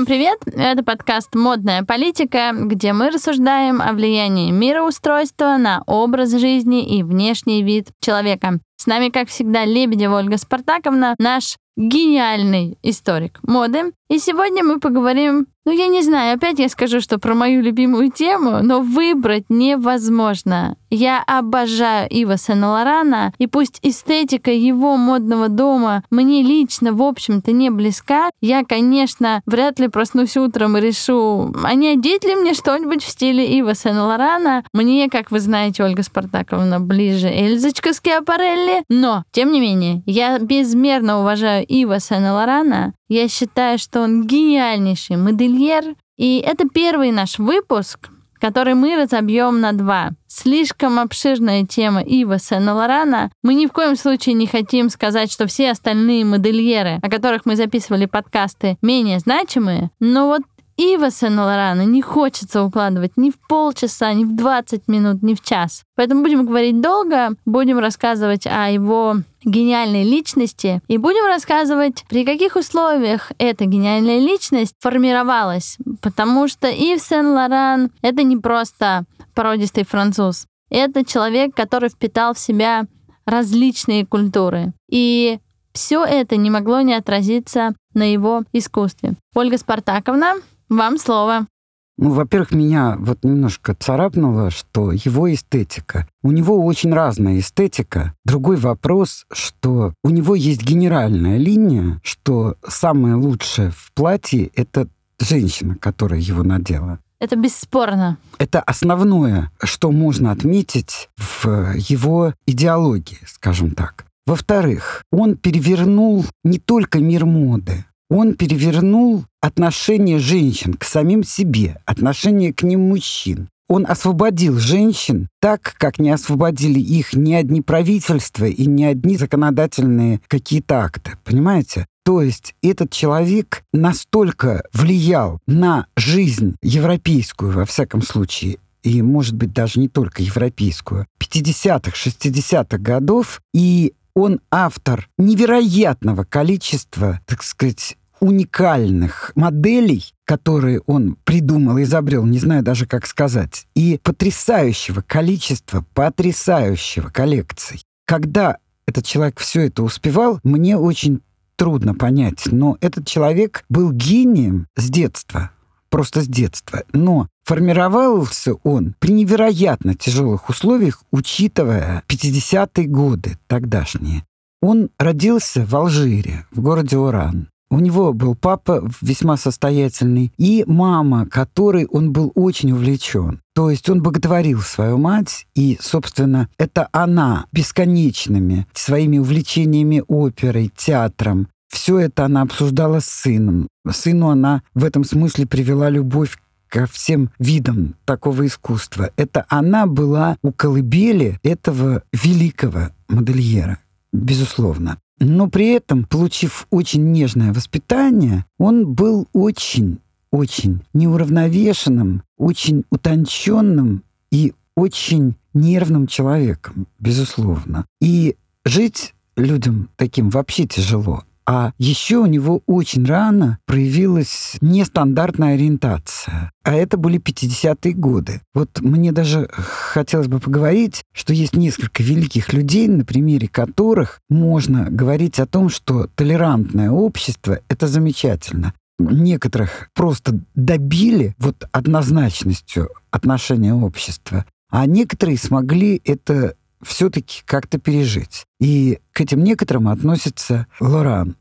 Всем привет! Это подкаст «Модная политика», где мы рассуждаем о влиянии мироустройства на образ жизни и внешний вид человека. С нами, как всегда, Лебедева Ольга Спартаковна, наш гениальный историк моды. И сегодня мы поговорим ну, я не знаю, опять я скажу, что про мою любимую тему, но выбрать невозможно. Я обожаю Ива Сен-Лорана, и пусть эстетика его модного дома мне лично, в общем-то, не близка, я, конечно, вряд ли проснусь утром и решу, а не одеть ли мне что-нибудь в стиле Ива Сен-Лорана. Мне, как вы знаете, Ольга Спартаковна, ближе Эльзочка Скиапарелли, но, тем не менее, я безмерно уважаю Ива Сен-Лорана, я считаю, что он гениальнейший модельер. И это первый наш выпуск, который мы разобьем на два. Слишком обширная тема Ива Сен-Лорана. Мы ни в коем случае не хотим сказать, что все остальные модельеры, о которых мы записывали подкасты, менее значимые. Но вот Ива Сен-Лорана не хочется укладывать ни в полчаса, ни в 20 минут, ни в час. Поэтому будем говорить долго, будем рассказывать о его гениальной личности и будем рассказывать, при каких условиях эта гениальная личность формировалась. Потому что Ив Сен-Лоран — это не просто породистый француз. Это человек, который впитал в себя различные культуры. И все это не могло не отразиться на его искусстве. Ольга Спартаковна, вам слово. Ну, во-первых, меня вот немножко царапнуло, что его эстетика. У него очень разная эстетика. Другой вопрос, что у него есть генеральная линия, что самое лучшее в платье — это женщина, которая его надела. Это бесспорно. Это основное, что можно отметить в его идеологии, скажем так. Во-вторых, он перевернул не только мир моды, он перевернул отношение женщин к самим себе, отношение к ним мужчин. Он освободил женщин так, как не освободили их ни одни правительства и ни одни законодательные какие-то акты. Понимаете? То есть этот человек настолько влиял на жизнь европейскую, во всяком случае, и, может быть, даже не только европейскую, 50-х, 60-х годов, и он автор невероятного количества, так сказать, уникальных моделей, которые он придумал, изобрел, не знаю даже как сказать, и потрясающего количества, потрясающего коллекций. Когда этот человек все это успевал, мне очень трудно понять, но этот человек был гением с детства, просто с детства. Но формировался он при невероятно тяжелых условиях, учитывая 50-е годы тогдашние. Он родился в Алжире, в городе Уран. У него был папа весьма состоятельный и мама, которой он был очень увлечен. То есть он боготворил свою мать, и, собственно, это она бесконечными своими увлечениями оперой, театром, все это она обсуждала с сыном. Сыну она в этом смысле привела любовь ко всем видам такого искусства. Это она была у колыбели этого великого модельера, безусловно. Но при этом, получив очень нежное воспитание, он был очень, очень неуравновешенным, очень утонченным и очень нервным человеком, безусловно. И жить людям таким вообще тяжело. А еще у него очень рано проявилась нестандартная ориентация. А это были 50-е годы. Вот мне даже хотелось бы поговорить, что есть несколько великих людей, на примере которых можно говорить о том, что толерантное общество — это замечательно некоторых просто добили вот однозначностью отношения общества, а некоторые смогли это все-таки как-то пережить. И к этим некоторым относится Лоран.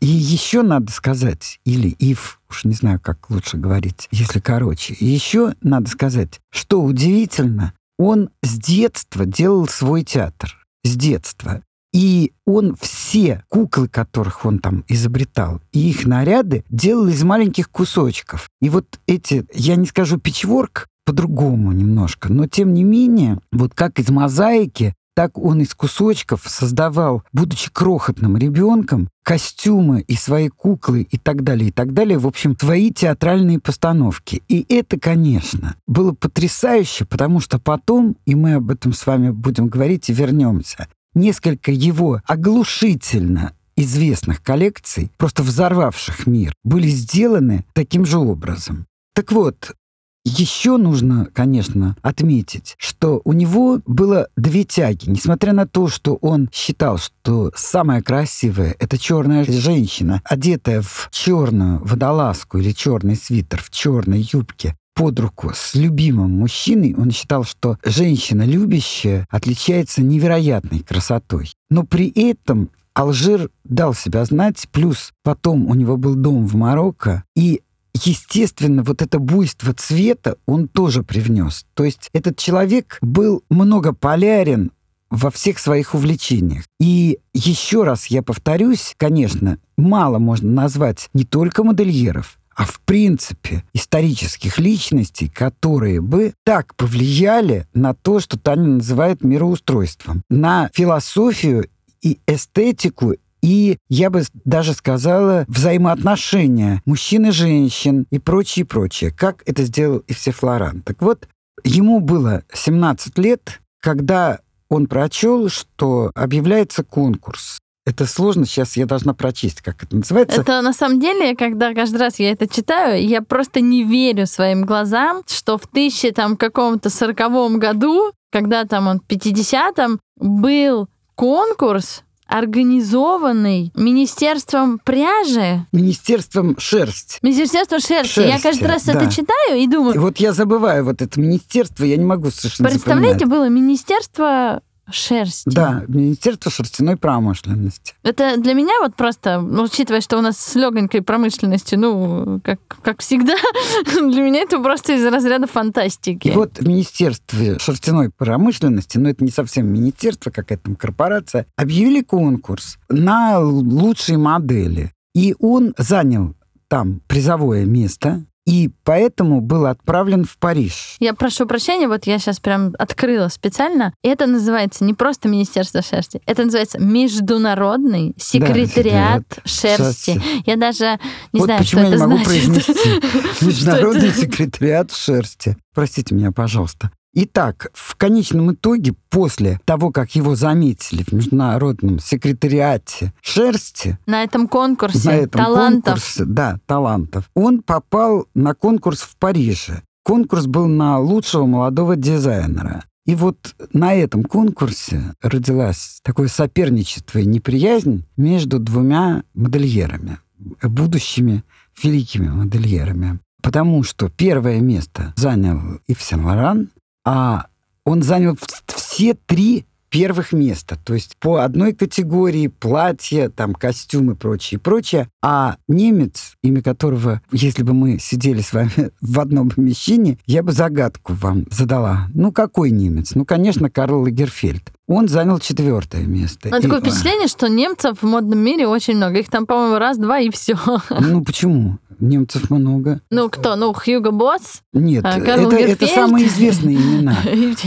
И еще надо сказать, или Ив, уж не знаю, как лучше говорить, если короче. еще надо сказать, что удивительно, он с детства делал свой театр. С детства. И он все куклы, которых он там изобретал, и их наряды делал из маленьких кусочков. И вот эти, я не скажу пичворк, по-другому немножко, но тем не менее, вот как из мозаики так он из кусочков создавал, будучи крохотным ребенком, костюмы и свои куклы и так далее, и так далее. В общем, свои театральные постановки. И это, конечно, было потрясающе, потому что потом, и мы об этом с вами будем говорить и вернемся, несколько его оглушительно известных коллекций, просто взорвавших мир, были сделаны таким же образом. Так вот, еще нужно, конечно, отметить, что у него было две тяги. Несмотря на то, что он считал, что самая красивая — это черная женщина, одетая в черную водолазку или черный свитер в черной юбке, под руку с любимым мужчиной, он считал, что женщина любящая отличается невероятной красотой. Но при этом Алжир дал себя знать, плюс потом у него был дом в Марокко, и естественно, вот это буйство цвета он тоже привнес. То есть этот человек был многополярен во всех своих увлечениях. И еще раз я повторюсь, конечно, мало можно назвать не только модельеров, а в принципе исторических личностей, которые бы так повлияли на то, что Таня называет мироустройством, на философию и эстетику и, я бы даже сказала, взаимоотношения мужчин и женщин и прочее, прочее, как это сделал Ивсе Флоран. Так вот, ему было 17 лет, когда он прочел, что объявляется конкурс. Это сложно, сейчас я должна прочесть, как это называется. Это на самом деле, когда каждый раз я это читаю, я просто не верю своим глазам, что в тысяче там каком-то сороковом году, когда там он в 50-м, был конкурс организованный Министерством пряжи. Министерством шерсть. Министерство шерсти. шерсти я каждый раз да. это читаю и думаю... И вот я забываю вот это министерство, я не могу совершенно Представляете, запоминать. было Министерство шерсти. Да, Министерство шерстяной промышленности. Это для меня вот просто, ну, учитывая, что у нас с легонькой промышленностью, ну, как, как всегда, для меня это просто из разряда фантастики. И вот Министерство шерстяной промышленности, но это не совсем министерство, какая-то там корпорация, объявили конкурс на лучшие модели. И он занял там призовое место, и поэтому был отправлен в Париж. Я прошу прощения, вот я сейчас прям открыла специально. Это называется не просто Министерство шерсти, это называется Международный секретариат да, шерсти. шерсти. Я даже не вот знаю, почему что я это не могу значит. произнести Международный секретариат шерсти. Простите меня, пожалуйста. Итак, в конечном итоге, после того, как его заметили в Международном секретариате шерсти... На этом конкурсе на этом талантов. Конкурсе, да, талантов. Он попал на конкурс в Париже. Конкурс был на лучшего молодого дизайнера. И вот на этом конкурсе родилась такое соперничество и неприязнь между двумя модельерами, будущими великими модельерами. Потому что первое место занял Ив Сен-Лоран, а он занял все три первых места. То есть по одной категории платья, там костюмы, прочее, прочее. А немец, имя которого, если бы мы сидели с вами в одном помещении, я бы загадку вам задала. Ну, какой немец? Ну, конечно, Карл Лагерфельд. Он занял четвертое место. Но и... такое впечатление, что немцев в модном мире очень много. Их там, по-моему, раз-два и все. Ну, почему? Немцев много. Ну, кто? Ну, Хьюго Босс? Нет, а, это, это самые известные имена.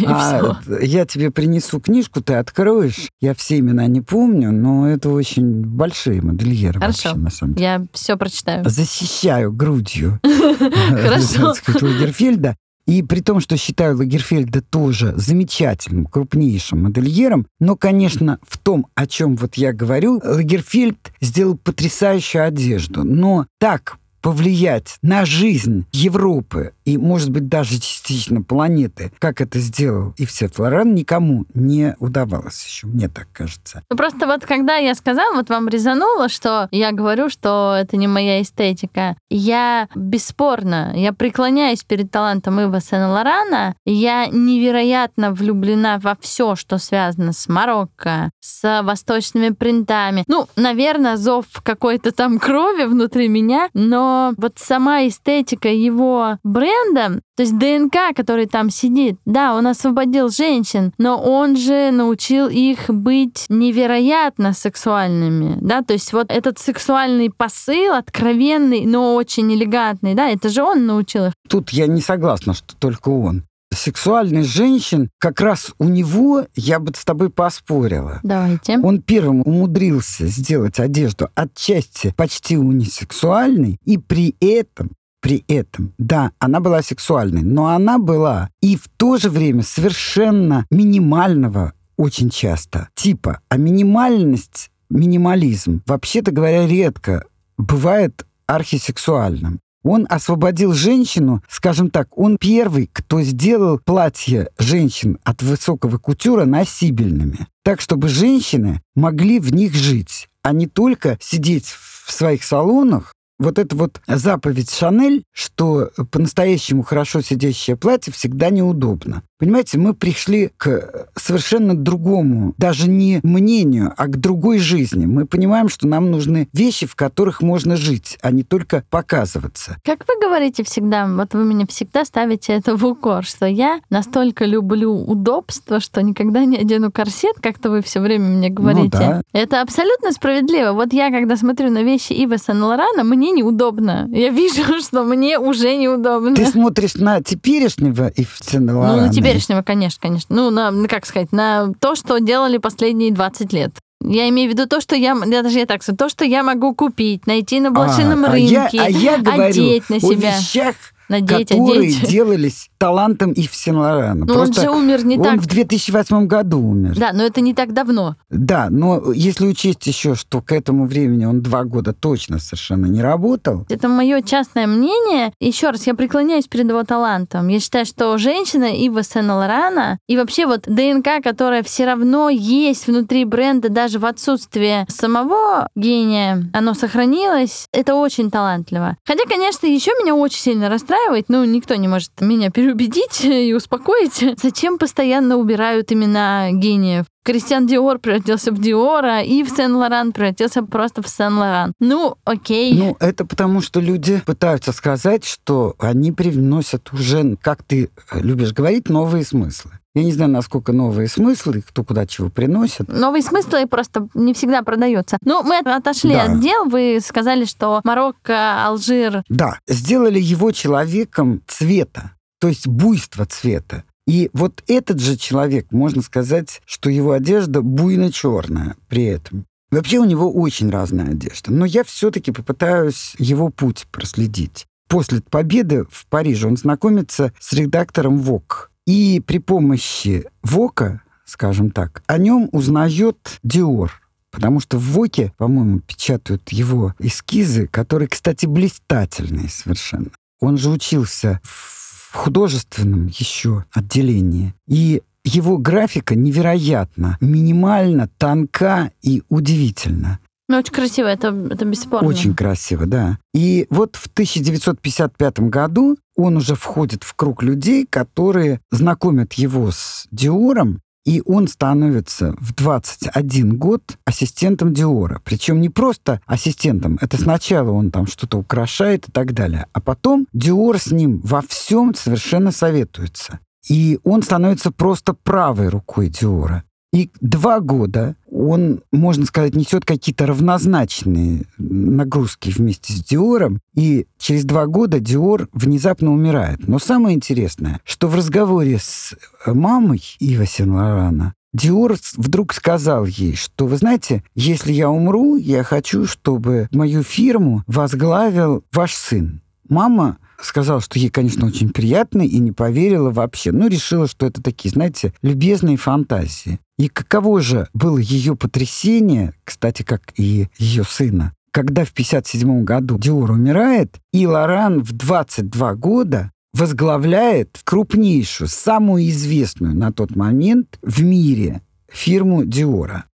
а я тебе принесу книжку, ты откроешь. Я все имена не помню, но это очень большие модельеры Хорошо. вообще, на самом деле. Я все прочитаю. Защищаю грудью Хорошо. Лагерфельда. И при том, что считаю Лагерфельда тоже замечательным, крупнейшим модельером, но, конечно, в том, о чем вот я говорю, Лагерфельд сделал потрясающую одежду. Но так повлиять на жизнь Европы и, может быть, даже частично планеты, как это сделал и все Флоран, никому не удавалось еще, мне так кажется. Ну, просто вот когда я сказала, вот вам резануло, что я говорю, что это не моя эстетика, я бесспорно, я преклоняюсь перед талантом Ива Сен-Лорана, я невероятно влюблена во все, что связано с Марокко, с восточными принтами. Ну, наверное, зов какой-то там крови внутри меня, но вот сама эстетика его бренда, то есть ДНК, который там сидит, да, он освободил женщин, но он же научил их быть невероятно сексуальными, да, то есть вот этот сексуальный посыл, откровенный, но очень элегантный, да, это же он научил их. Тут я не согласна, что только он сексуальность женщин, как раз у него я бы с тобой поспорила. Давайте. Он первым умудрился сделать одежду отчасти почти унисексуальной, и при этом при этом, да, она была сексуальной, но она была и в то же время совершенно минимального очень часто типа. А минимальность минимализм, вообще-то говоря, редко бывает архисексуальным. Он освободил женщину, скажем так, он первый, кто сделал платья женщин от высокого кутюра носибельными, так чтобы женщины могли в них жить, а не только сидеть в своих салонах вот эта вот заповедь Шанель, что по-настоящему хорошо сидящее платье всегда неудобно. Понимаете, мы пришли к совершенно другому, даже не мнению, а к другой жизни. Мы понимаем, что нам нужны вещи, в которых можно жить, а не только показываться. Как вы говорите всегда, вот вы меня всегда ставите это в укор, что я настолько люблю удобство, что никогда не одену корсет, как-то вы все время мне ну говорите. Ну, да. Это абсолютно справедливо. Вот я, когда смотрю на вещи Ива Сен-Лорана, мне неудобно. Я вижу, что мне уже неудобно. Ты смотришь на теперешнего Ива Сен-Лорана? Ну, на теперешнего, конечно, конечно. Ну, на, как сказать, на то, что делали последние 20 лет. Я имею в виду то, что я, я даже я так скажу, то, что я могу купить, найти на блошином а, рынке, а я, а я говорю одеть на себя. О вещах, надеть, которые одеть. делались талантом Ив Сен-Лорана. Но он же умер не он так... Он в 2008 году умер. Да, но это не так давно. Да, но если учесть еще, что к этому времени он два года точно совершенно не работал. Это мое частное мнение. Еще раз, я преклоняюсь перед его талантом. Я считаю, что женщина Ива Сен-Лорана и вообще вот ДНК, которая все равно есть внутри бренда даже в отсутствии самого гения, оно сохранилось. Это очень талантливо. Хотя, конечно, еще меня очень сильно расстраивает, ну, никто не может меня переубедить и успокоить. Зачем постоянно убирают имена гениев? Кристиан Диор превратился в Диора, и в Сен-Лоран превратился просто в Сен-Лоран. Ну, окей. Ну, это потому, что люди пытаются сказать, что они привносят уже, как ты любишь говорить, новые смыслы. Я не знаю, насколько новые смыслы, кто куда чего приносит. Новые смыслы просто не всегда продаются. Ну, мы отошли да. от дел. Вы сказали, что Марокко, Алжир... Да, сделали его человеком цвета то есть буйство цвета. И вот этот же человек, можно сказать, что его одежда буйно-черная при этом. Вообще у него очень разная одежда. Но я все-таки попытаюсь его путь проследить. После победы в Париже он знакомится с редактором ВОК. И при помощи ВОКа, скажем так, о нем узнает Диор. Потому что в ВОКе, по-моему, печатают его эскизы, которые, кстати, блистательные совершенно. Он же учился в художественном еще отделении. И его графика невероятно, минимально, тонка и удивительна. Ну, очень красиво, это, это бесспорно. Очень красиво, да. И вот в 1955 году он уже входит в круг людей, которые знакомят его с Диором и он становится в 21 год ассистентом Диора. Причем не просто ассистентом. Это сначала он там что-то украшает и так далее. А потом Диор с ним во всем совершенно советуется. И он становится просто правой рукой Диора. И два года он, можно сказать, несет какие-то равнозначные нагрузки вместе с Диором, и через два года Диор внезапно умирает. Но самое интересное, что в разговоре с мамой Ива Сен-Лорана Диор вдруг сказал ей, что, вы знаете, если я умру, я хочу, чтобы мою фирму возглавил ваш сын. Мама сказала, что ей, конечно, очень приятно и не поверила вообще. Ну, решила, что это такие, знаете, любезные фантазии. И каково же было ее потрясение, кстати, как и ее сына, когда в 1957 году Диор умирает, и Лоран в 22 года возглавляет крупнейшую, самую известную на тот момент в мире фирму Диора.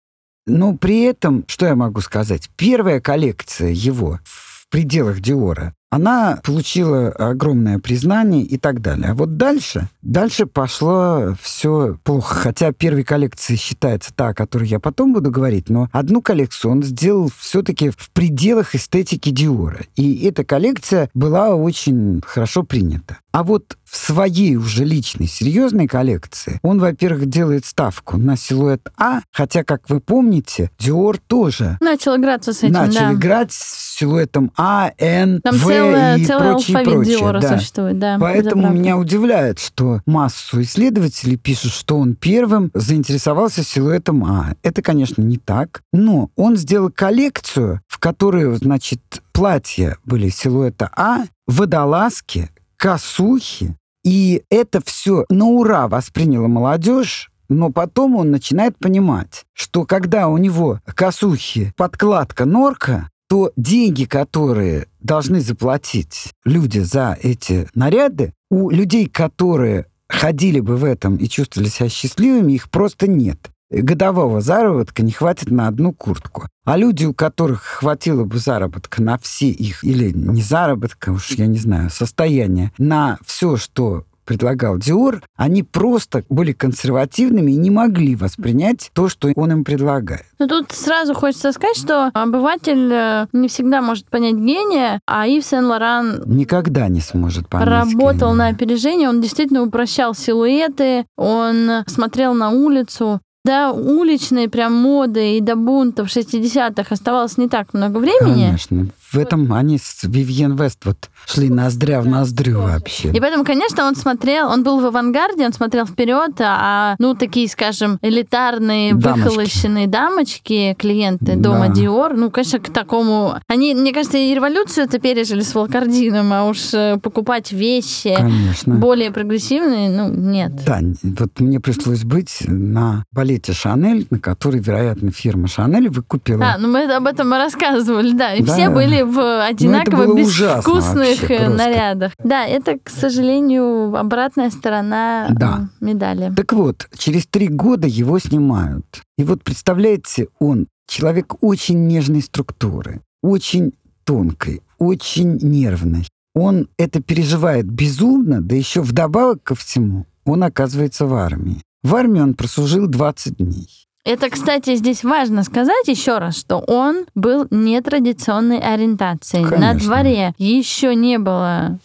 Но при этом, что я могу сказать, первая коллекция его в пределах Диора она получила огромное признание и так далее. А вот дальше, дальше пошло все плохо. Хотя первой коллекцией считается та, о которой я потом буду говорить, но одну коллекцию он сделал все-таки в пределах эстетики Диора. И эта коллекция была очень хорошо принята. А вот в своей уже личной серьезной коллекции он, во-первых, делает ставку на силуэт А, хотя, как вы помните, Диор тоже начал играться с этим, начал да. играть с силуэтом А, Н, Там В целая, и целый прочее, алфавит прочее. Диора да. существует, да. Поэтому меня удивляет, что массу исследователей пишут, что он первым заинтересовался силуэтом А. Это, конечно, не так, но он сделал коллекцию, в которой, значит, платья были силуэта А, водолазки, косухи. И это все на ура восприняла молодежь. Но потом он начинает понимать, что когда у него косухи, подкладка, норка, то деньги, которые должны заплатить люди за эти наряды, у людей, которые ходили бы в этом и чувствовали себя счастливыми, их просто нет. Годового заработка не хватит на одну куртку. А люди, у которых хватило бы заработка на все их, или не заработка, уж я не знаю, состояние, на все, что предлагал Диор, они просто были консервативными и не могли воспринять то, что он им предлагает. Ну тут сразу хочется сказать, что обыватель э, не всегда может понять гения, а Ив Сен-Лоран никогда не сможет понять работал гения. на опережение, он действительно упрощал силуэты, он смотрел на улицу, до уличной прям моды и до бунтов 60-х оставалось не так много времени. Конечно. В этом они с Вивьен Вест вот шли ноздря в ноздрю вообще. И поэтому, конечно, он смотрел, он был в авангарде, он смотрел вперед, а, ну, такие, скажем, элитарные, Дамочки. выхолощенные дамочки, клиенты Да. дома Диор, ну, конечно, к такому... Они, мне кажется, и революцию это пережили с Волкардином, а уж э, покупать вещи Конечно. более прогрессивные, ну, нет. Да, вот мне пришлось быть на балете Шанель, на который, вероятно, фирма Шанель выкупила. А, ну мы об этом рассказывали, да. И Да. все были в одинаково ужасно безвкусных вообще э, нарядах. Да, это, к сожалению, обратная сторона Да. э, медали. Так вот, через три года его снимают. И вот представляете, он человек очень нежной структуры, очень тонкой, очень нервной. Он это переживает безумно, да еще вдобавок ко всему он оказывается в армии. В армии он прослужил 20 дней. Это, кстати, здесь важно сказать еще раз, что он был нетрадиционной ориентации. На Конечно. дворе еще не было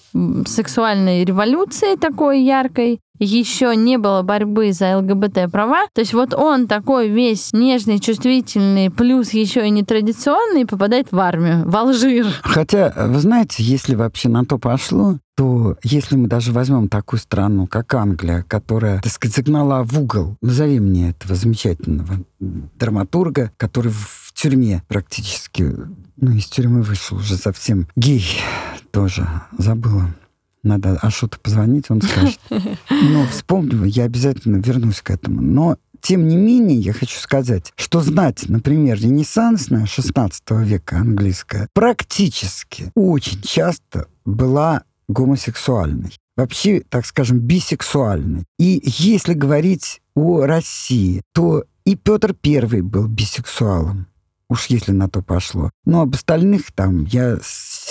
сексуальной революции такой яркой, еще не было борьбы за ЛГБТ права. То есть вот он такой весь нежный, чувствительный, плюс еще и нетрадиционный, попадает в армию, в Алжир. Хотя, вы знаете, если вообще на то пошло, то если мы даже возьмем такую страну, как Англия, которая, так сказать, загнала в угол, назови мне этого замечательного драматурга, который в тюрьме практически, ну, из тюрьмы вышел уже совсем гей тоже, забыла. Надо Ашоту позвонить, он скажет. Но вспомню, я обязательно вернусь к этому. Но тем не менее, я хочу сказать, что знать, например, ренессансная 16 века английская практически очень часто была гомосексуальной. Вообще, так скажем, бисексуальной. И если говорить о России, то и Петр Первый был бисексуалом. Уж если на то пошло. Но об остальных там я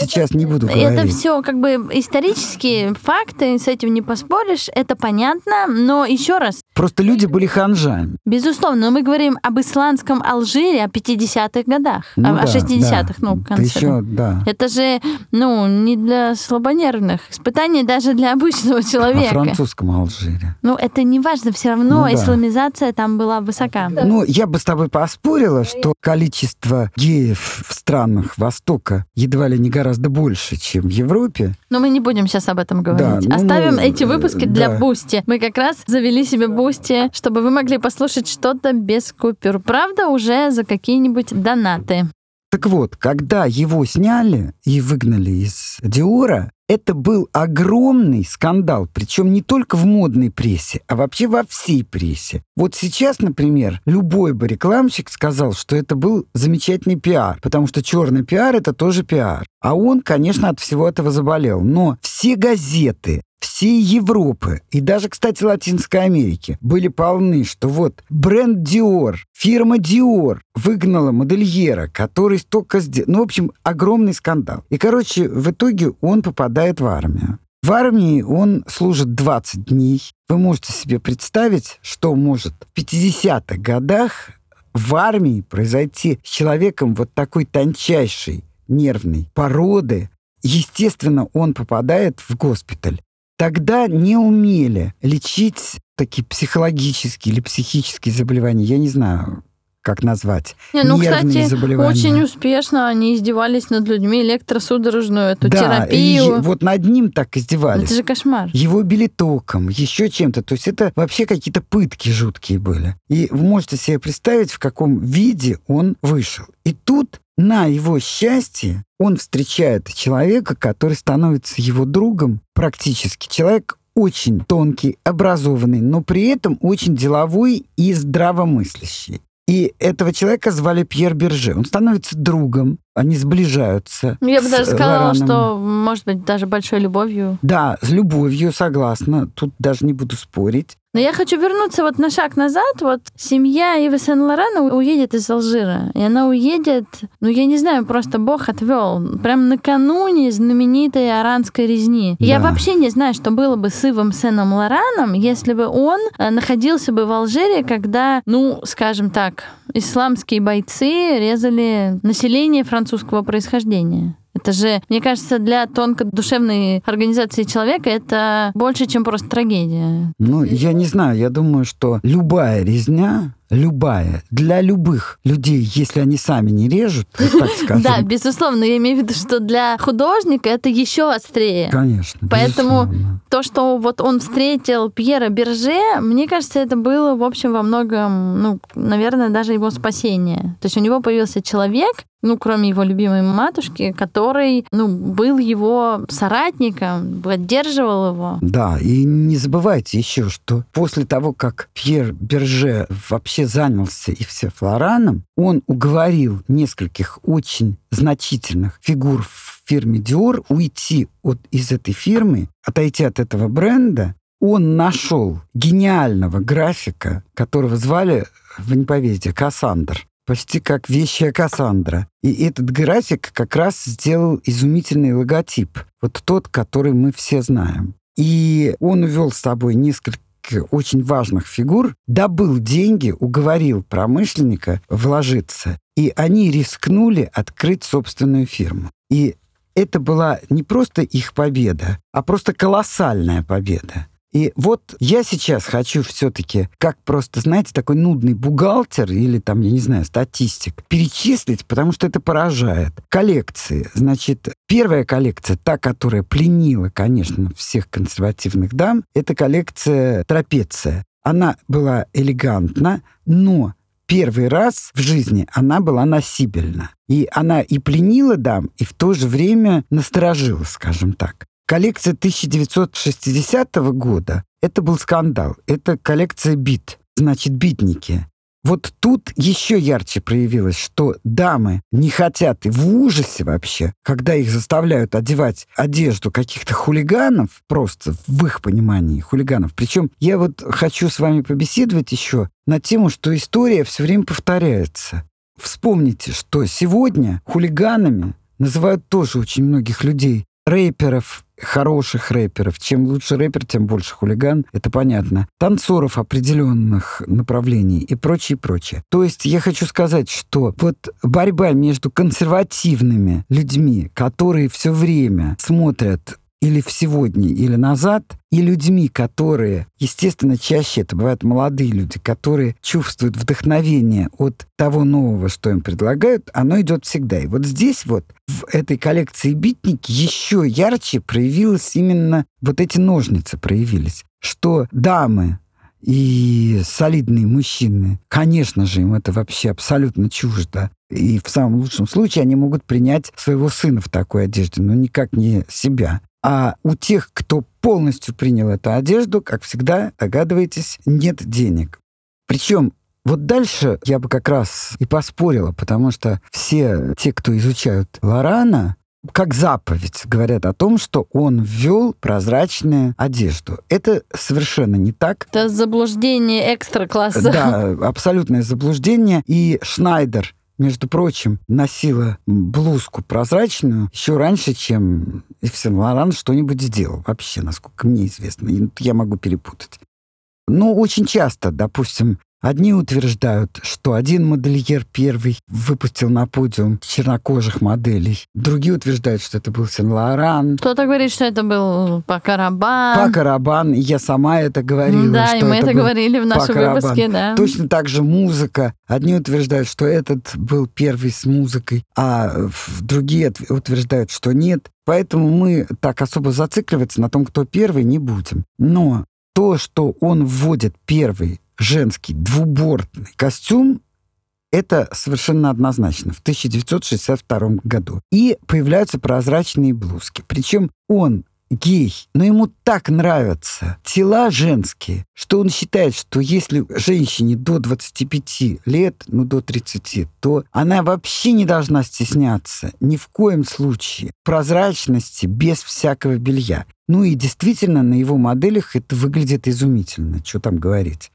сейчас не буду говорить. Это все как бы исторические факты, с этим не поспоришь, это понятно, но еще раз, Просто люди были ханжами. безусловно, но мы говорим об исландском Алжире, о 50-х годах, Ну о, о да, 60-х, да. ну, Да конце. еще, да. Это же, ну, не для слабонервных. Испытание даже для обычного О человека. французском Алжире. Ну, это не важно, все равно Ну да. исламизация там была высока. Ну, я бы с тобой поспорила, что количество геев в странах Востока едва ли не гораздо больше, чем в Европе. Но мы не будем сейчас об этом говорить. ну, Оставим мы, эти выпуски для да. Бусти. Мы как раз завели себе Бусти, чтобы вы могли послушать что-то без купюр. Правда, уже за какие-нибудь донаты. Так вот, когда его сняли и выгнали из Диора, это был огромный скандал, причем не только в модной прессе, а вообще во всей прессе. Вот сейчас, например, любой бы рекламщик сказал, что это был замечательный пиар, потому что черный пиар это тоже пиар. А он, конечно, от всего этого заболел. Но все газеты, всей Европы и даже, кстати, Латинской Америки были полны, что вот бренд Dior, фирма Dior выгнала модельера, который столько сделал. Ну, в общем, огромный скандал. И, короче, в итоге он попадает в армию. В армии он служит 20 дней. Вы можете себе представить, что может в 50-х годах в армии произойти с человеком вот такой тончайшей нервной породы. Естественно, он попадает в госпиталь. Тогда не умели лечить такие психологические или психические заболевания. Я не знаю, как назвать. Не, ну, Нервные кстати, заболевания. очень успешно они издевались над людьми электросудорожную эту да, терапию. и вот над ним так издевались. Это же кошмар. Его били током, еще чем-то. То есть это вообще какие-то пытки жуткие были. И вы можете себе представить, в каком виде он вышел. И тут на его счастье он встречает человека, который становится его другом практически. Человек очень тонкий, образованный, но при этом очень деловой и здравомыслящий. И этого человека звали Пьер Берже. Он становится другом, они сближаются. Ну, я бы даже сказала, Лораном. что, может быть, даже большой любовью. Да, с любовью, согласна. Тут даже не буду спорить. Но я хочу вернуться вот на шаг назад. Вот семья Ивы Сен-Лорана уедет из Алжира. И она уедет, ну, я не знаю, просто Бог отвел. Прям накануне знаменитой аранской резни. Да. Я вообще не знаю, что было бы с Ивом Сеном Лораном, если бы он э, находился бы в Алжире, когда, ну, скажем так, исламские бойцы резали население французского происхождения. Это же, мне кажется, для тонко душевной организации человека это больше, чем просто трагедия. Ну, я не знаю, я думаю, что любая резня любая, для любых людей, если они сами не режут, так скажем. Да, безусловно, я имею в виду, что для художника это еще острее. Конечно. Поэтому безусловно. то, что вот он встретил Пьера Берже, мне кажется, это было, в общем, во многом, ну, наверное, даже его спасение. То есть у него появился человек, ну, кроме его любимой матушки, который, ну, был его соратником, поддерживал его. Да, и не забывайте еще, что после того, как Пьер Берже вообще занялся и все Флораном, он уговорил нескольких очень значительных фигур в фирме Dior уйти от, из этой фирмы, отойти от этого бренда, он нашел гениального графика, которого звали, вы не поверите, Кассандр почти как вещая Кассандра. И этот график как раз сделал изумительный логотип. Вот тот, который мы все знаем. И он увел с собой несколько очень важных фигур, добыл деньги, уговорил промышленника вложиться, и они рискнули открыть собственную фирму. И это была не просто их победа, а просто колоссальная победа. И вот я сейчас хочу все-таки, как просто, знаете, такой нудный бухгалтер или там, я не знаю, статистик, перечислить, потому что это поражает. Коллекции. Значит, первая коллекция, та, которая пленила, конечно, всех консервативных дам, это коллекция «Трапеция». Она была элегантна, но первый раз в жизни она была носибельна. И она и пленила дам, и в то же время насторожила, скажем так. Коллекция 1960 года — это был скандал. Это коллекция бит, значит, битники. Вот тут еще ярче проявилось, что дамы не хотят и в ужасе вообще, когда их заставляют одевать одежду каких-то хулиганов, просто в их понимании хулиганов. Причем я вот хочу с вами побеседовать еще на тему, что история все время повторяется. Вспомните, что сегодня хулиганами называют тоже очень многих людей, рэперов, хороших рэперов. Чем лучше рэпер, тем больше хулиган, это понятно. Танцоров определенных направлений и прочее, прочее. То есть я хочу сказать, что вот борьба между консервативными людьми, которые все время смотрят или в сегодня, или назад, и людьми, которые, естественно, чаще это бывают молодые люди, которые чувствуют вдохновение от того нового, что им предлагают, оно идет всегда. И вот здесь вот, в этой коллекции битники, еще ярче проявилось именно, вот эти ножницы проявились, что дамы, и солидные мужчины, конечно же, им это вообще абсолютно чуждо. И в самом лучшем случае они могут принять своего сына в такой одежде, но никак не себя. А у тех, кто полностью принял эту одежду, как всегда, догадываетесь, нет денег. Причем вот дальше я бы как раз и поспорила, потому что все те, кто изучают Лорана, как заповедь говорят о том, что он ввел прозрачную одежду. Это совершенно не так. Это заблуждение экстра класса. Да, абсолютное заблуждение. И Шнайдер между прочим, носила блузку прозрачную еще раньше, чем Ив Сен что-нибудь сделал. Вообще, насколько мне известно. Я могу перепутать. Но очень часто, допустим, Одни утверждают, что один модельер первый выпустил на подиум чернокожих моделей. Другие утверждают, что это был Сен-Лоран. Кто-то говорит, что это был Пака Рабан. Пака Рабан. Я сама это говорила. Да, и мы это, это говорили в нашем Пака выпуске, да. Точно так же музыка. Одни утверждают, что этот был первый с музыкой, а другие утверждают, что нет. Поэтому мы так особо зацикливаться на том, кто первый, не будем. Но то, что он вводит первый женский двубортный костюм, это совершенно однозначно в 1962 году. И появляются прозрачные блузки. Причем он гей, но ему так нравятся тела женские, что он считает, что если женщине до 25 лет, ну до 30, то она вообще не должна стесняться ни в коем случае прозрачности без всякого белья. Ну и действительно на его моделях это выглядит изумительно, что там говорить.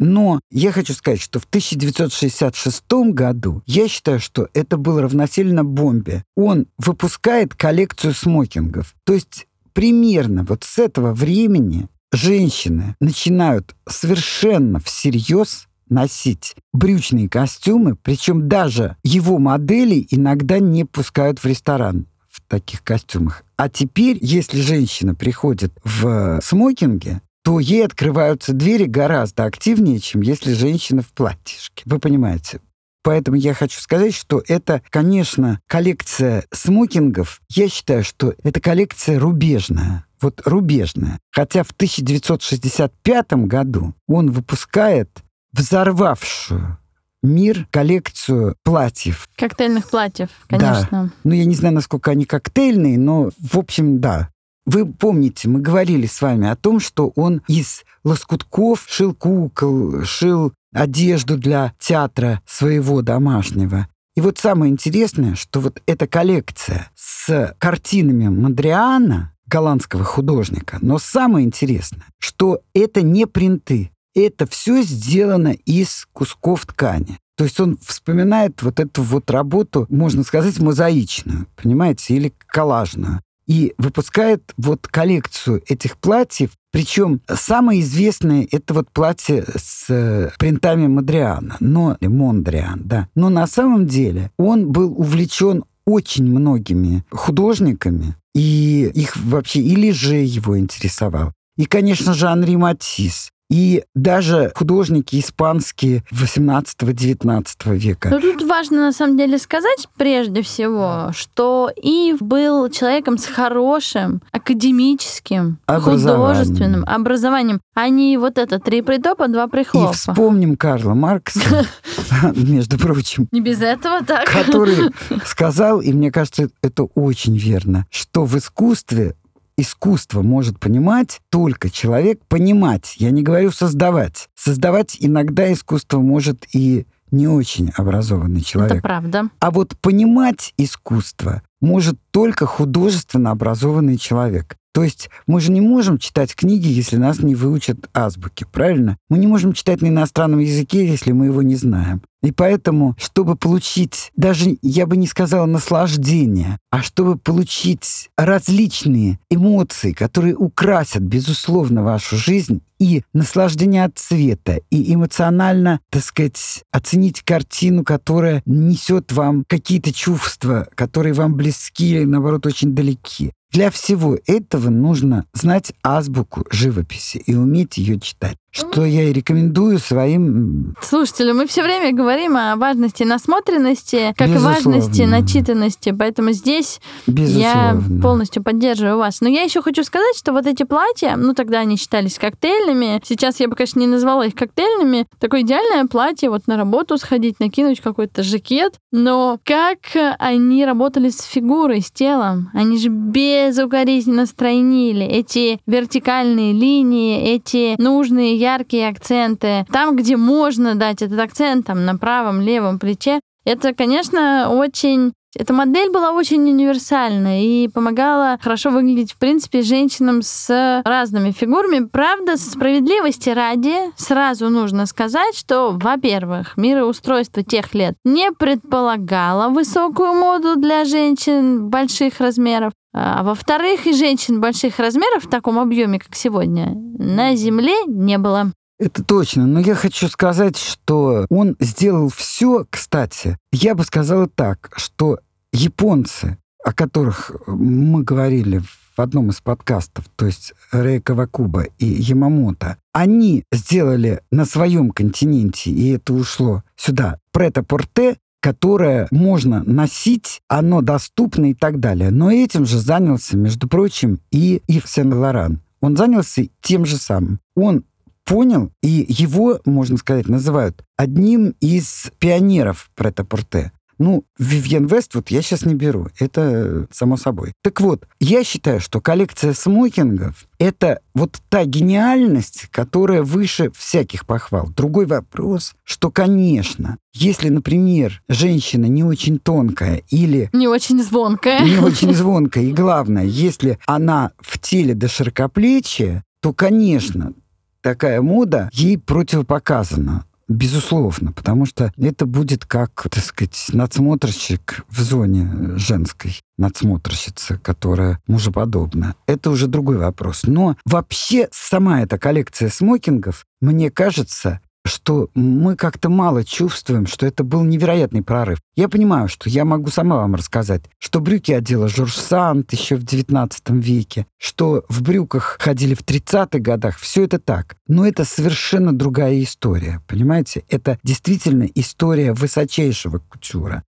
Но я хочу сказать, что в 1966 году я считаю, что это было равносильно бомбе. Он выпускает коллекцию смокингов. То есть примерно вот с этого времени женщины начинают совершенно всерьез носить брючные костюмы, причем даже его модели иногда не пускают в ресторан в таких костюмах. А теперь, если женщина приходит в смокинге, то ей открываются двери гораздо активнее, чем если женщина в платьишке. Вы понимаете? Поэтому я хочу сказать, что это, конечно, коллекция смокингов. Я считаю, что это коллекция рубежная. Вот рубежная. Хотя в 1965 году он выпускает взорвавшую мир коллекцию платьев. Коктейльных платьев, конечно. Да. Ну, я не знаю, насколько они коктейльные, но, в общем, да. Вы помните, мы говорили с вами о том, что он из лоскутков шил кукол, шил одежду для театра своего домашнего. И вот самое интересное, что вот эта коллекция с картинами Мадриана, голландского художника, но самое интересное, что это не принты, это все сделано из кусков ткани. То есть он вспоминает вот эту вот работу, можно сказать, мозаичную, понимаете, или коллажную и выпускает вот коллекцию этих платьев. Причем самое известное это вот платье с э, принтами Мадриана, но Мондриан, да. Но на самом деле он был увлечен очень многими художниками, и их вообще и Леже его интересовал. И, конечно же, Анри Матисс, и даже художники испанские 18-19 века. Ну, тут важно, на самом деле, сказать прежде всего, что Ив был человеком с хорошим академическим, художественным образованием, а не вот это три притопа, два прихлопа. И вспомним Карла Маркса, между прочим. Не без этого так. Который сказал, и мне кажется, это очень верно, что в искусстве искусство может понимать только человек понимать. Я не говорю создавать. Создавать иногда искусство может и не очень образованный человек. Это правда. А вот понимать искусство может только художественно образованный человек. То есть мы же не можем читать книги, если нас не выучат азбуки, правильно? Мы не можем читать на иностранном языке, если мы его не знаем. И поэтому, чтобы получить, даже я бы не сказала наслаждение, а чтобы получить различные эмоции, которые украсят, безусловно, вашу жизнь, и наслаждение от цвета, и эмоционально, так сказать, оценить картину, которая несет вам какие-то чувства, которые вам близки или, наоборот, очень далеки. Для всего этого нужно знать азбуку живописи и уметь ее читать что я и рекомендую своим... Слушателям, мы все время говорим о важности насмотренности, как Безусловно. и важности начитанности, поэтому здесь Безусловно. я полностью поддерживаю вас. Но я еще хочу сказать, что вот эти платья, ну тогда они считались коктейльными, сейчас я бы, конечно, не назвала их коктейльными, такое идеальное платье, вот на работу сходить, накинуть какой-то жакет, но как они работали с фигурой, с телом, они же безукоризненно стройнили эти вертикальные линии, эти нужные яркие акценты. Там, где можно дать этот акцент, там на правом, левом плече, это, конечно, очень эта модель была очень универсальна и помогала хорошо выглядеть, в принципе, женщинам с разными фигурами. Правда, справедливости ради, сразу нужно сказать, что, во-первых, мироустройство тех лет не предполагало высокую моду для женщин больших размеров. А во-вторых, и женщин больших размеров в таком объеме, как сегодня, на Земле не было. Это точно, но я хочу сказать, что он сделал все, кстати, я бы сказала так, что японцы, о которых мы говорили в одном из подкастов, то есть Рейка Вакуба и Ямамото, они сделали на своем континенте, и это ушло сюда, прета-порте, которое можно носить, оно доступно и так далее. Но этим же занялся, между прочим, и Ив Сен-Лоран. Он занялся тем же самым. Он понял, и его, можно сказать, называют одним из пионеров прета-порте. Ну, Вивьен Вест вот я сейчас не беру. Это само собой. Так вот, я считаю, что коллекция смокингов — это вот та гениальность, которая выше всяких похвал. Другой вопрос, что, конечно, если, например, женщина не очень тонкая или... Не очень звонкая. Не очень звонкая. И главное, если она в теле до широкоплечия, то, конечно, такая мода ей противопоказана. Безусловно, потому что это будет как, так сказать, надсмотрщик в зоне женской, надсмотрщица, которая мужеподобна. Это уже другой вопрос. Но вообще сама эта коллекция смокингов, мне кажется, что мы как-то мало чувствуем, что это был невероятный прорыв. Я понимаю, что я могу сама вам рассказать, что брюки одела Жорж Санд еще в XIX веке, что в брюках ходили в 30-х годах. Все это так. Но это совершенно другая история, понимаете? Это действительно история высочайшего кутюра.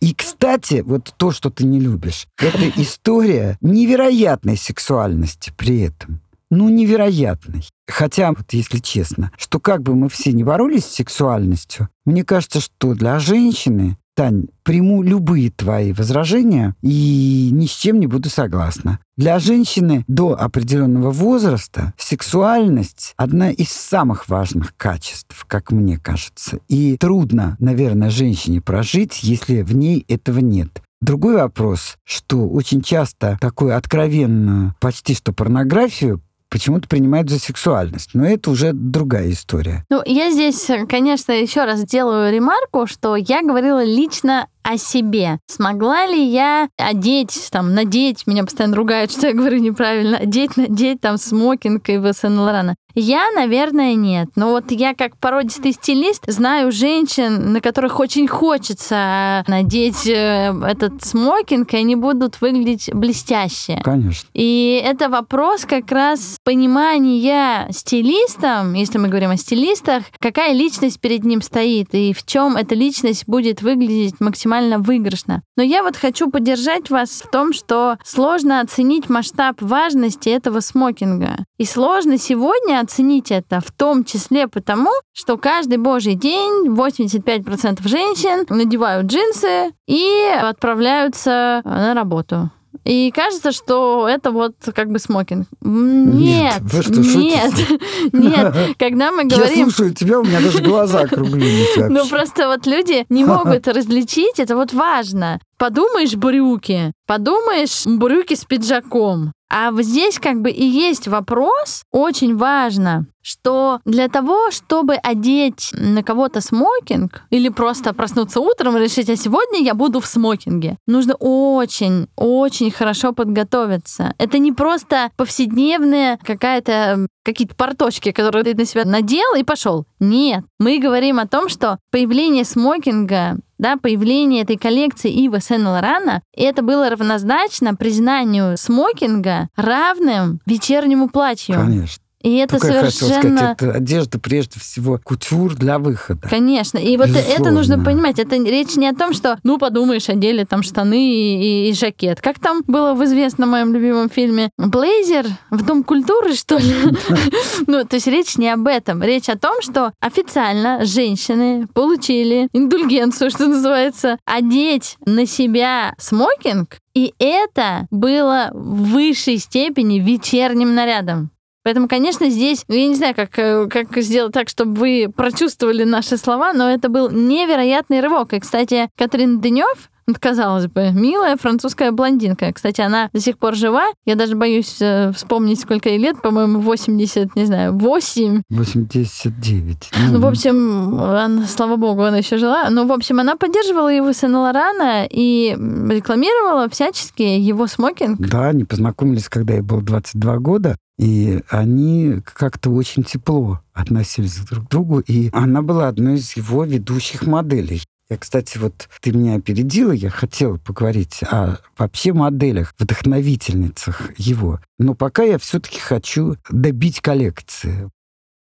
И, кстати, вот то, что ты не любишь, это история невероятной сексуальности при этом ну, невероятный. Хотя, вот если честно, что как бы мы все не боролись с сексуальностью, мне кажется, что для женщины Тань, приму любые твои возражения и ни с чем не буду согласна. Для женщины до определенного возраста сексуальность одна из самых важных качеств, как мне кажется. И трудно, наверное, женщине прожить, если в ней этого нет. Другой вопрос, что очень часто такую откровенную, почти что порнографию почему-то принимают за сексуальность. Но это уже другая история. Ну, я здесь, конечно, еще раз делаю ремарку, что я говорила лично о себе. Смогла ли я одеть, там, надеть, меня постоянно ругают, что я говорю неправильно, одеть, надеть там смокинг и Сен Лорана. Я, наверное, нет. Но вот я как породистый стилист знаю женщин, на которых очень хочется надеть э, этот смокинг, и они будут выглядеть блестяще. Конечно. И это вопрос как раз понимания стилистом, если мы говорим о стилистах, какая личность перед ним стоит и в чем эта личность будет выглядеть максимально выигрышно. Но я вот хочу поддержать вас в том, что сложно оценить масштаб важности этого смокинга. И сложно сегодня оценить это, в том числе потому, что каждый божий день 85% женщин надевают джинсы и отправляются на работу. И кажется, что это вот как бы смокинг. Нет, Вы что, нет, нет. Когда мы говорим... Я слушаю тебя, у меня даже глаза округлились. Ну просто вот люди не могут различить, это вот важно. Подумаешь брюки, подумаешь брюки с пиджаком. А здесь как бы и есть вопрос, очень важно, что для того, чтобы одеть на кого-то смокинг или просто проснуться утром и решить, а сегодня я буду в смокинге, нужно очень-очень хорошо подготовиться. Это не просто повседневная какая-то какие-то порточки, которые ты на себя надел и пошел. Нет, мы говорим о том, что появление смокинга да, появление этой коллекции Ива Сен-Лорана, это было равнозначно признанию смокинга равным вечернему платью. Конечно. И это Только совершенно... сказать, это одежда прежде всего кутюр для выхода. Конечно. И вот это Безусловно. нужно понимать. Это речь не о том, что, ну, подумаешь, одели там штаны и, и, и жакет. Как там было в известном моем любимом фильме «Блейзер» в Дом культуры, что ли? Ну, то есть речь не об этом. Речь о том, что официально женщины получили индульгенцию, что называется, одеть на себя смокинг, и это было в высшей степени вечерним нарядом. Поэтому, конечно, здесь, я не знаю, как, э, как сделать так, чтобы вы прочувствовали наши слова, но это был невероятный рывок. И, кстати, Катрин Дынев, вот, казалось бы, милая французская блондинка. Кстати, она до сих пор жива. Я даже боюсь э, вспомнить, сколько ей лет. По-моему, 80, не знаю, 8. 89. Ну, в общем, она, слава богу, она еще жила. Ну, в общем, она поддерживала его сына Лорана и рекламировала всячески его смокинг. Да, они познакомились, когда ей было 22 года. И они как-то очень тепло относились друг к другу. И она была одной из его ведущих моделей. Я, кстати, вот ты меня опередила, я хотела поговорить о вообще моделях, вдохновительницах его. Но пока я все-таки хочу добить коллекции.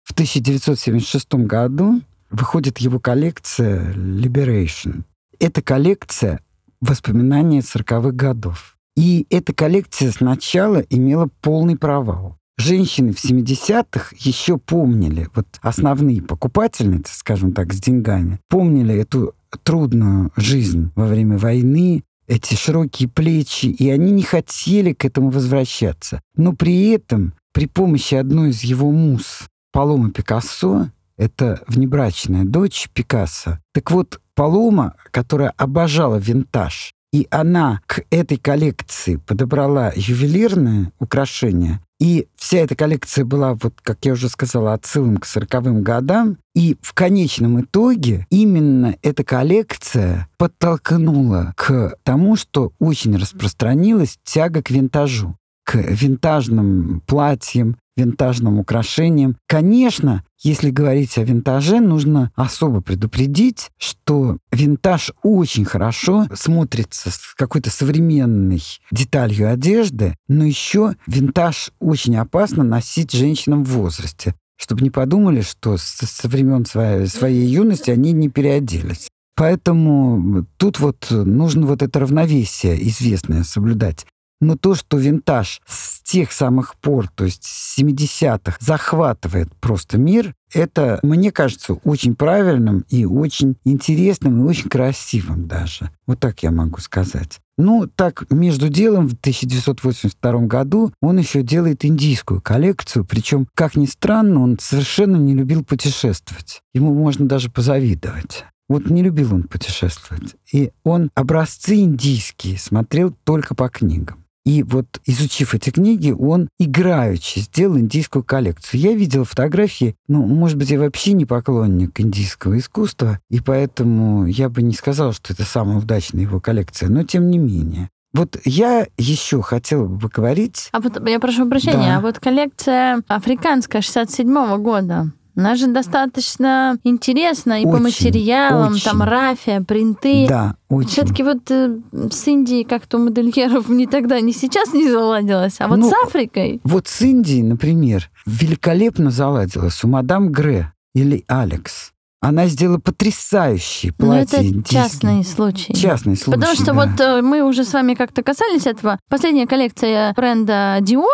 В 1976 году выходит его коллекция Liberation. Это коллекция воспоминаний 40-х годов. И эта коллекция сначала имела полный провал. Женщины в 70-х еще помнили, вот основные покупательницы, скажем так, с деньгами, помнили эту трудную жизнь во время войны, эти широкие плечи, и они не хотели к этому возвращаться. Но при этом при помощи одной из его муз, Паломы Пикассо, это внебрачная дочь Пикассо. Так вот, Палома, которая обожала винтаж, и она к этой коллекции подобрала ювелирное украшение, и вся эта коллекция была, вот, как я уже сказала, отсылом к 40-м годам. И в конечном итоге именно эта коллекция подтолкнула к тому, что очень распространилась тяга к винтажу к винтажным платьям, винтажным украшениям. Конечно, если говорить о винтаже, нужно особо предупредить, что винтаж очень хорошо смотрится с какой-то современной деталью одежды, но еще винтаж очень опасно носить женщинам в возрасте чтобы не подумали, что со времен своей, своей юности они не переоделись. Поэтому тут вот нужно вот это равновесие известное соблюдать. Но то, что винтаж с тех самых пор, то есть с 70-х, захватывает просто мир, это, мне кажется, очень правильным и очень интересным и очень красивым даже. Вот так я могу сказать. Ну, так, между делом, в 1982 году он еще делает индийскую коллекцию, причем, как ни странно, он совершенно не любил путешествовать. Ему можно даже позавидовать. Вот не любил он путешествовать. И он образцы индийские смотрел только по книгам. И вот изучив эти книги, он играючи сделал индийскую коллекцию. Я видел фотографии, ну, может быть, я вообще не поклонник индийского искусства, и поэтому я бы не сказал, что это самая удачная его коллекция, но тем не менее. Вот я еще хотела бы поговорить... А вот я прошу прощения, да. а вот коллекция африканская 67 -го года, она же достаточно интересна и очень, по материалам, очень. там рафия, принты. Да, очень. Все-таки вот э, с Индией как-то у модельеров ни тогда, ни сейчас не заладилось, а вот ну, с Африкой. Вот с Индией, например, великолепно заладилось у мадам Гре или Алекс. Она сделала потрясающие платья. Ну, это частный случай. Частный случай, Потому что да. вот э, мы уже с вами как-то касались этого. Последняя коллекция бренда Dior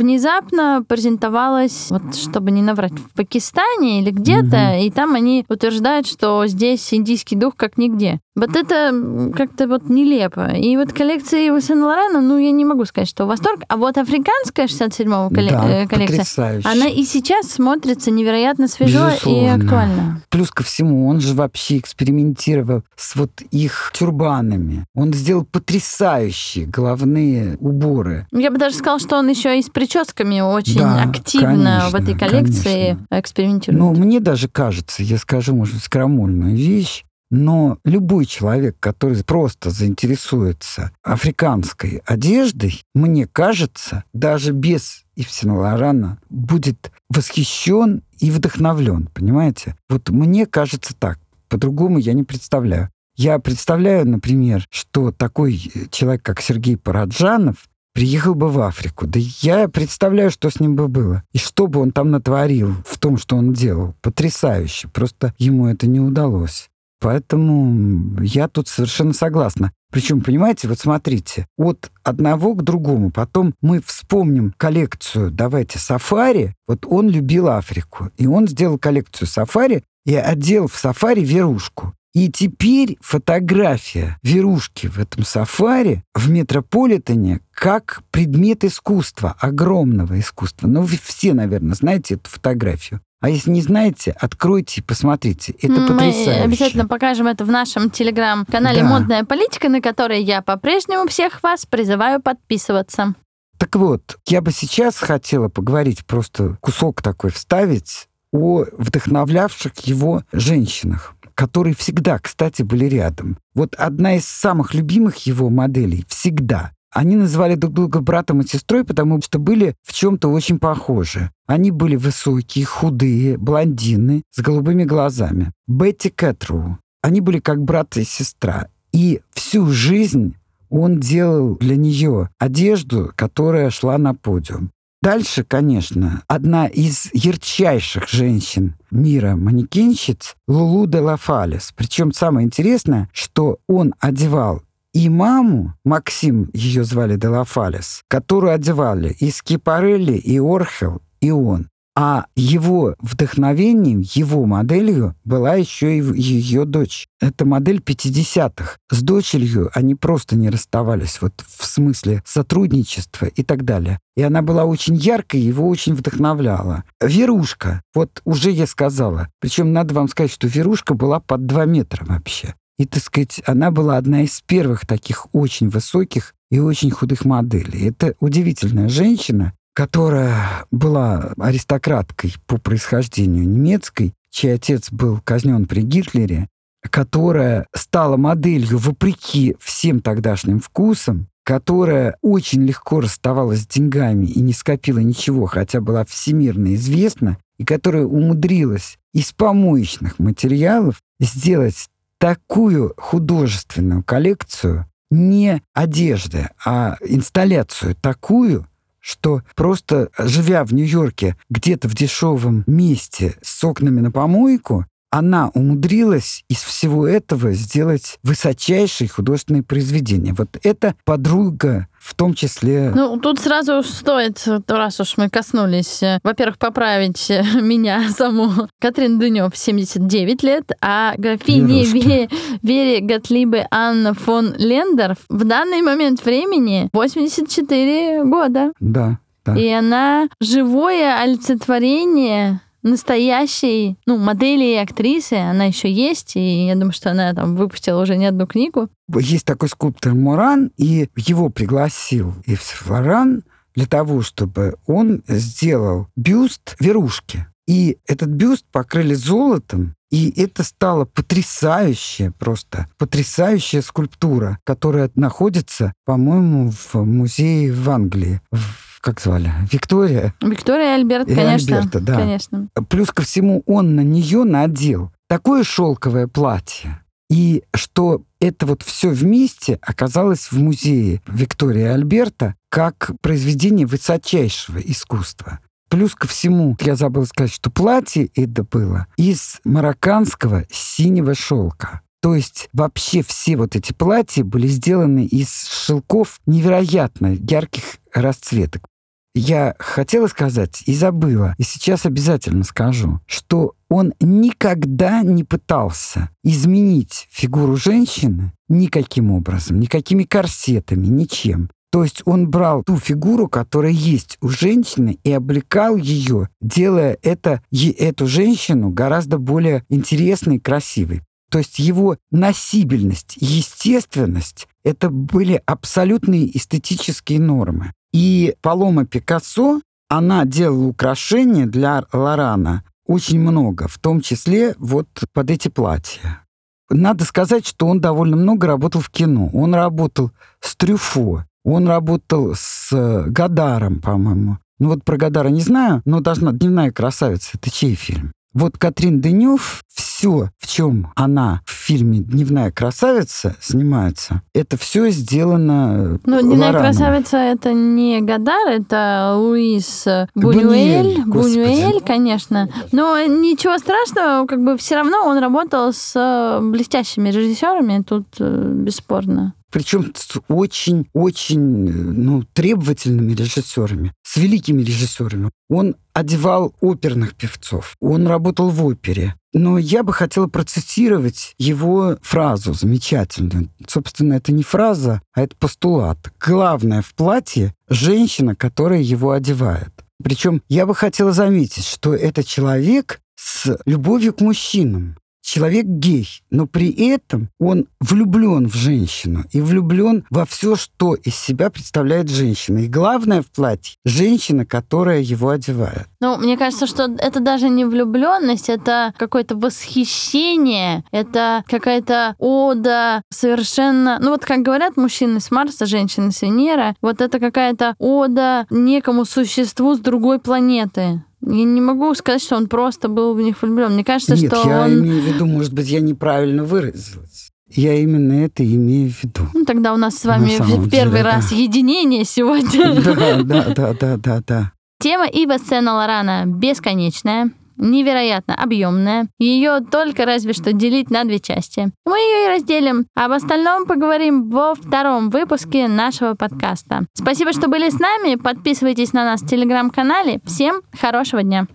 внезапно презентовалась, вот чтобы не наврать, в Пакистане или где-то, угу. и там они утверждают, что здесь индийский дух как нигде. Вот это как-то вот нелепо. И вот коллекция Ива Сен-Лорена, ну, я не могу сказать, что восторг. А вот африканская 67-го коллек... да, э, коллекция, она и сейчас смотрится невероятно свежо Безусловно. и актуально. Плюс ко всему, он же вообще экспериментировал с вот их тюрбанами. Он сделал потрясающие головные уборы. Я бы даже сказала, что он еще и с прическами очень да, активно конечно, в этой коллекции конечно. экспериментирует. Ну, мне даже кажется, я скажу, может быть, скромольную вещь, но любой человек, который просто заинтересуется африканской одеждой, мне кажется, даже без Ивсена Лорана будет восхищен и вдохновлен, понимаете? Вот мне кажется так. По-другому я не представляю. Я представляю, например, что такой человек, как Сергей Параджанов, приехал бы в Африку. Да я представляю, что с ним бы было. И что бы он там натворил в том, что он делал. Потрясающе. Просто ему это не удалось. Поэтому я тут совершенно согласна. Причем, понимаете, вот смотрите, от одного к другому. Потом мы вспомним коллекцию, давайте, сафари. Вот он любил Африку, и он сделал коллекцию сафари и одел в сафари верушку. И теперь фотография верушки в этом сафари в Метрополитене как предмет искусства, огромного искусства. Ну, вы все, наверное, знаете эту фотографию. А если не знаете, откройте и посмотрите. Это Мы потрясающе. обязательно покажем это в нашем телеграм-канале да. «Модная политика», на который я по-прежнему всех вас призываю подписываться. Так вот, я бы сейчас хотела поговорить, просто кусок такой вставить о вдохновлявших его женщинах которые всегда, кстати, были рядом. Вот одна из самых любимых его моделей всегда они называли друг друга братом и сестрой, потому что были в чем-то очень похожи. Они были высокие, худые, блондины с голубыми глазами. Бетти Кэтру. Они были как брат и сестра. И всю жизнь он делал для нее одежду, которая шла на подиум. Дальше, конечно, одна из ярчайших женщин мира манекенщиц Лулу де Лафалес. Причем самое интересное, что он одевал и маму, Максим ее звали Делафалес, которую одевали и Скипарелли, и Орхел, и он. А его вдохновением, его моделью была еще и ее дочь. Это модель 50-х. С дочерью они просто не расставались, вот в смысле сотрудничества и так далее. И она была очень яркой, его очень вдохновляла. Верушка, вот уже я сказала. Причем надо вам сказать, что Верушка была под 2 метра вообще. И, так сказать, она была одна из первых таких очень высоких и очень худых моделей. Это удивительная женщина, которая была аристократкой по происхождению немецкой, чей отец был казнен при Гитлере, которая стала моделью вопреки всем тогдашним вкусам, которая очень легко расставалась с деньгами и не скопила ничего, хотя была всемирно известна, и которая умудрилась из помоечных материалов сделать такую художественную коллекцию не одежды, а инсталляцию такую, что просто живя в Нью-Йорке где-то в дешевом месте с окнами на помойку, она умудрилась из всего этого сделать высочайшие художественные произведения. Вот это подруга в том числе... Ну, тут сразу стоит, раз уж мы коснулись, э, во-первых, поправить э, меня саму. Катрин Дынев 79 лет, а графине Вере, Вере Готлибе Анна фон Лендер в данный момент времени 84 года. Да, да. И она живое олицетворение настоящей, ну, модели и актрисы, она еще есть, и я думаю, что она там выпустила уже не одну книгу. Есть такой скульптор Муран, и его пригласил Ив Флоран для того, чтобы он сделал бюст Верушки. И этот бюст покрыли золотом, и это стало потрясающая, просто потрясающая скульптура, которая находится, по-моему, в музее в Англии, в как звали? Виктория? Виктория и Альберт, и конечно. Альберта, да. конечно. Плюс ко всему он на нее надел такое шелковое платье. И что это вот все вместе оказалось в музее Виктории Альберта как произведение высочайшего искусства. Плюс ко всему, я забыл сказать, что платье это было из марокканского синего шелка. То есть вообще все вот эти платья были сделаны из шелков невероятно ярких расцветок. Я хотела сказать и забыла, и сейчас обязательно скажу, что он никогда не пытался изменить фигуру женщины никаким образом, никакими корсетами, ничем. То есть он брал ту фигуру, которая есть у женщины, и облекал ее, делая это, эту женщину гораздо более интересной и красивой. То есть его носибельность, естественность — это были абсолютные эстетические нормы. И Палома Пикассо, она делала украшения для Лорана очень много, в том числе вот под эти платья. Надо сказать, что он довольно много работал в кино. Он работал с Трюфо, он работал с Гадаром, по-моему. Ну вот про Гадара не знаю, но должна «Дневная красавица». Это чей фильм? Вот Катрин Денев, все, в чем она в фильме «Дневная красавица» снимается, это все сделано Ну, «Дневная Лораном. красавица» — это не Гадар, это Луис Бунюэль. Бунюэль, конечно. Но ничего страшного, как бы все равно он работал с блестящими режиссерами, тут э, бесспорно причем с очень-очень ну, требовательными режиссерами, с великими режиссерами. Он одевал оперных певцов, он работал в опере. Но я бы хотела процитировать его фразу замечательную. Собственно, это не фраза, а это постулат. Главное в платье — женщина, которая его одевает. Причем я бы хотела заметить, что это человек с любовью к мужчинам человек гей, но при этом он влюблен в женщину и влюблен во все, что из себя представляет женщина. И главное в платье — женщина, которая его одевает. Ну, мне кажется, что это даже не влюбленность, это какое-то восхищение, это какая-то ода совершенно... Ну, вот как говорят мужчины с Марса, женщины с Венеры, вот это какая-то ода некому существу с другой планеты. Я не могу сказать, что он просто был в них влюблен. Мне кажется, Нет, что я он... имею в виду, может быть, я неправильно выразилась. Я именно это имею в виду. Ну, тогда у нас с вами в первый деле, раз да. единение сегодня. Да, да, да, да, да, да. Тема Ива Сена Лорана бесконечная невероятно объемная. Ее только разве что делить на две части. Мы ее и разделим. Об остальном поговорим во втором выпуске нашего подкаста. Спасибо, что были с нами. Подписывайтесь на нас в телеграм-канале. Всем хорошего дня.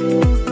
thank you